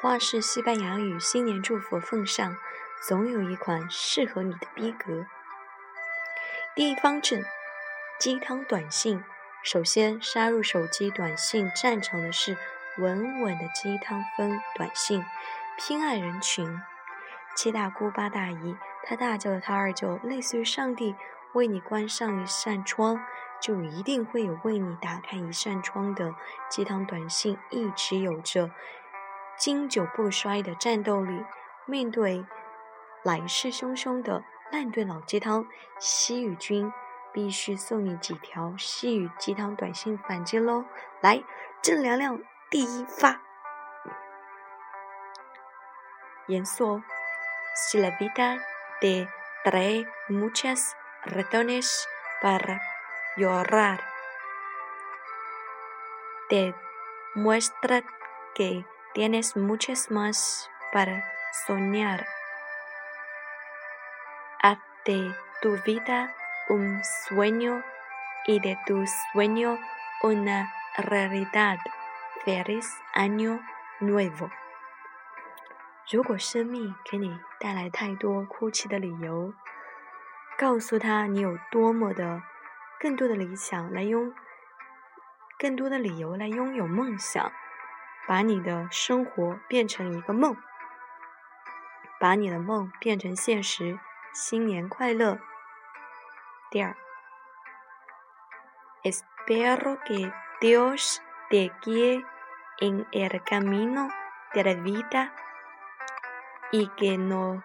话是西班牙语新年祝福奉上总有一款适合你的逼格。第一方阵鸡汤短信。首先杀入手机短信战场的是稳稳的鸡汤风短信偏爱人群。七大姑八大姨他大舅他二舅，类似于上帝为你关上一扇窗，就一定会有为你打开一扇窗的鸡汤短信，一直有着。经久不衰的战斗力，面对来势汹汹的烂炖老鸡汤，西雨君必须送你几条西语鸡汤短信反击喽！来，正能量第一发，严肃，Si la vida te trae muchas razones para llorar，te muestra que Tienes muchas más para soñar. Haz de tu vida un sueño y de tu sueño una realidad. Feliz año nuevo. 如果生命给你带来太多哭泣的理由，告诉他你有多么的更多的理想来拥，更多的理由来拥有梦想。把你的生活变成一个梦，把你的梦变成现实。新年快乐！第二，Espero que Dios te guíe en el camino de la vida y que no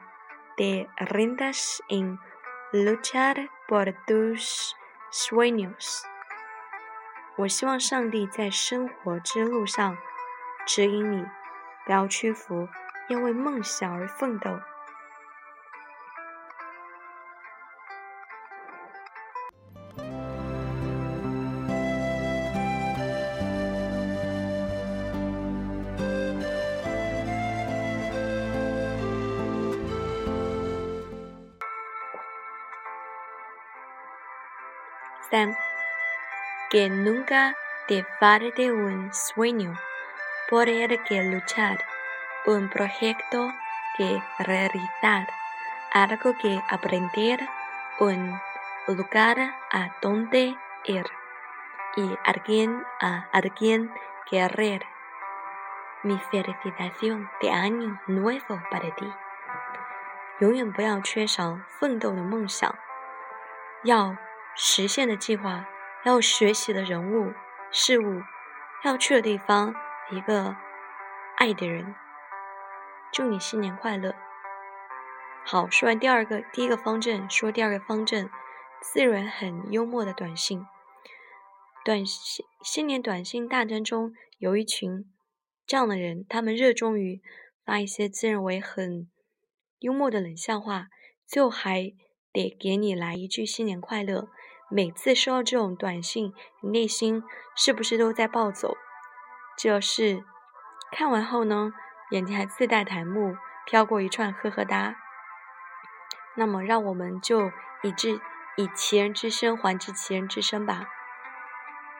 te rindas en luchar por tus sueños。我希望上帝在生活之路上。指引你，不要屈服，要为梦想而奋斗。三，que nunca te falte un sueño。por el que luchar, un proyecto que realizar, algo que aprender, un lugar a donde ir y alguien a alguien querer. Mi felicitación de año nuevo para ti. 永远不要缺少奋斗的梦想，要 实现的计划，要学习的人物、事物，要去的地方。一个爱的人，祝你新年快乐。好，说完第二个，第一个方阵，说第二个方阵，自然很幽默的短信。短信新年短信大战中，有一群这样的人，他们热衷于发一些自认为很幽默的冷笑话，最后还得给你来一句新年快乐。每次收到这种短信，你内心是不是都在暴走？就是看完后呢，眼睛还自带弹幕，飘过一串呵呵哒。那么，让我们就以之以其人之身还治其人之身吧，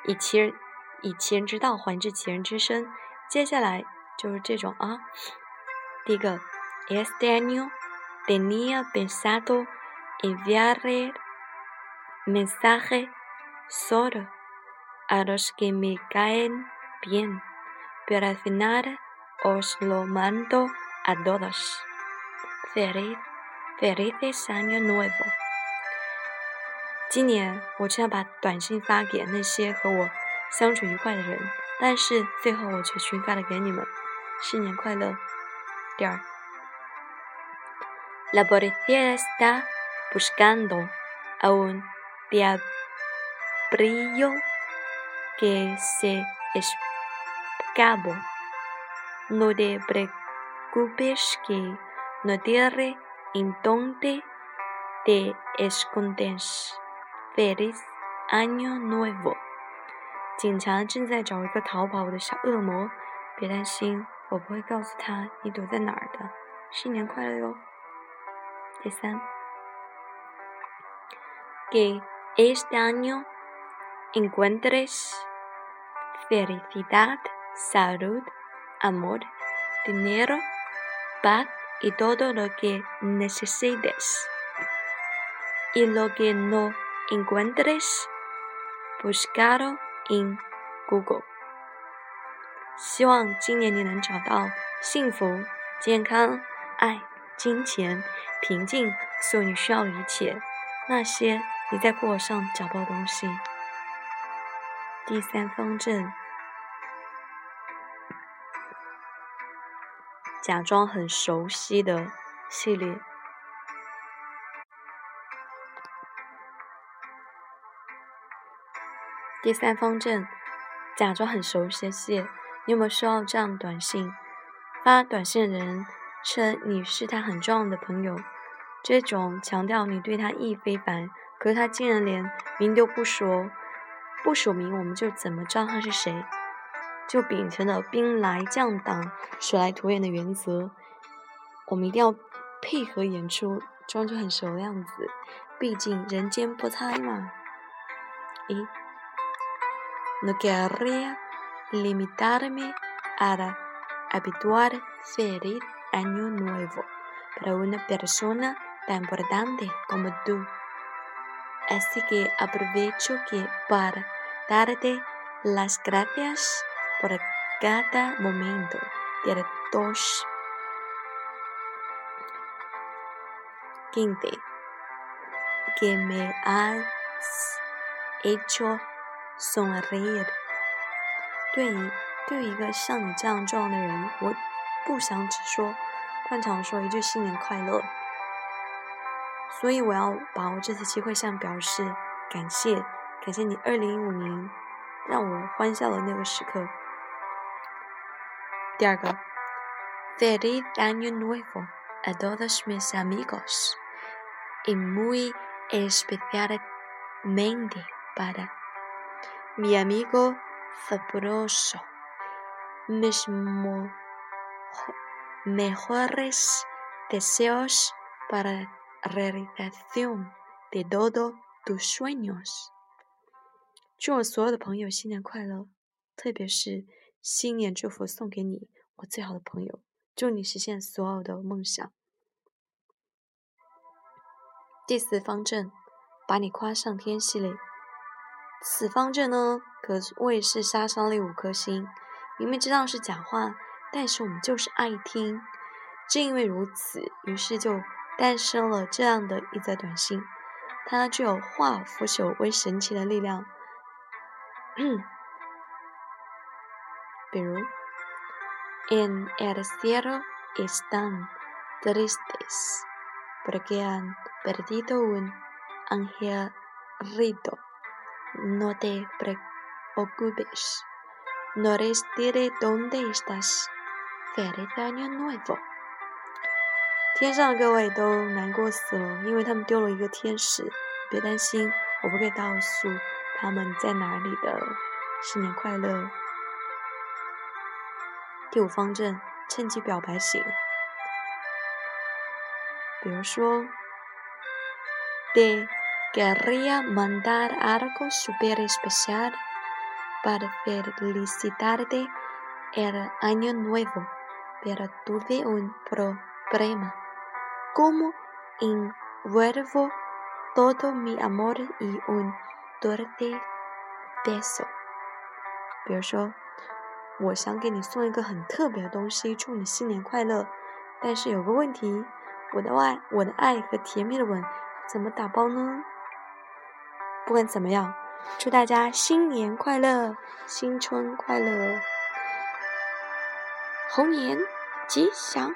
以其人以其人之道还治其人之身。接下来就是这种啊，第一个，Este año tenía pensado enviarle mensaje solo a los que me caen bien。Pero al final os lo mando a todos. Feliz, felices año nuevo. 今年我只想把短信发给那些和我相处愉快的人，但是最后我却群发了给你们。新年快乐！第二，La policía está buscando a un diablillo que se es cabo. No te preocupes que no tiene en dónde te escondes. Feliz año nuevo. 警察正在找一个逃跑的小恶魔，别担心，我不会告诉他你躲在哪儿的。新年快乐哟！第三 ，que este año encuentres felicidad salud, amor, dinero, paz y todo lo que necesites. Y lo que no encuentres, buscalo en Google. 希望今年你能找到幸福、健康、爱、金钱、平静，所有你需要的一切。那些 你在过上找不到东西。第三方阵，假装很熟悉的系列。第三方阵，假装很熟悉的系列。你有没有收到这样的短信？发短信的人称你是他很重要的朋友，这种强调你对他意义非凡，可是他竟然连名都不说，不署名，我们就怎么知道他是谁？就秉承了兵来将挡，水来土掩的原则，我们一定要配合演出，装作很熟的样子，毕竟人间不猜嘛。咦？No quería limitarme a habituar feliz año nuevo para una persona tan importante como tú. Así que aprovecho que para darte las gracias por cada momento de dos quince que me has hecho sonreír. 对于对于一个像你这样重要的人，我不想只说惯常说一句新年快乐， 所以我要把握这次机会向表示感谢，感谢你二零一五年让我欢笑的那个时刻。第二个，Feliz año nuevo a todos mis amigos y muy especialmente para mi amigo. sabroso. Mis mejores deseos para realización de todos tus sueños. 祝我所有的朋友新年快乐，特别是新年祝福送给你，我最好的朋友。祝你实现所有的梦想。第四方阵，把你夸上天系列。此方阵呢，可谓是杀伤力五颗星。明明知道是假话，但是我们就是爱听。正因为如此，于是就诞生了这样的一则短信。它具有化腐朽为神奇的力量。比如，En el cielo están tristes porque han perdido un angelito. No te preocupes. No les diré dónde estás. Feliz año nuevo. 天上的各位都难过死了，因为他们丢了一个天使。别担心，我不会告诉他们在哪里的。新年快乐！第五方阵，趁机表白型。比如说，de Querría mandar algo súper especial para felicitarte el año nuevo, pero tuve un problema. Como envuelvo todo mi amor y un dulce beso? 比如说，我想给你送一个很特别的东西，祝你新年快乐。但是有个问题，我的爱，我的爱和甜蜜的吻怎么打包呢？不管怎么样，祝大家新年快乐，新春快乐，猴年吉祥。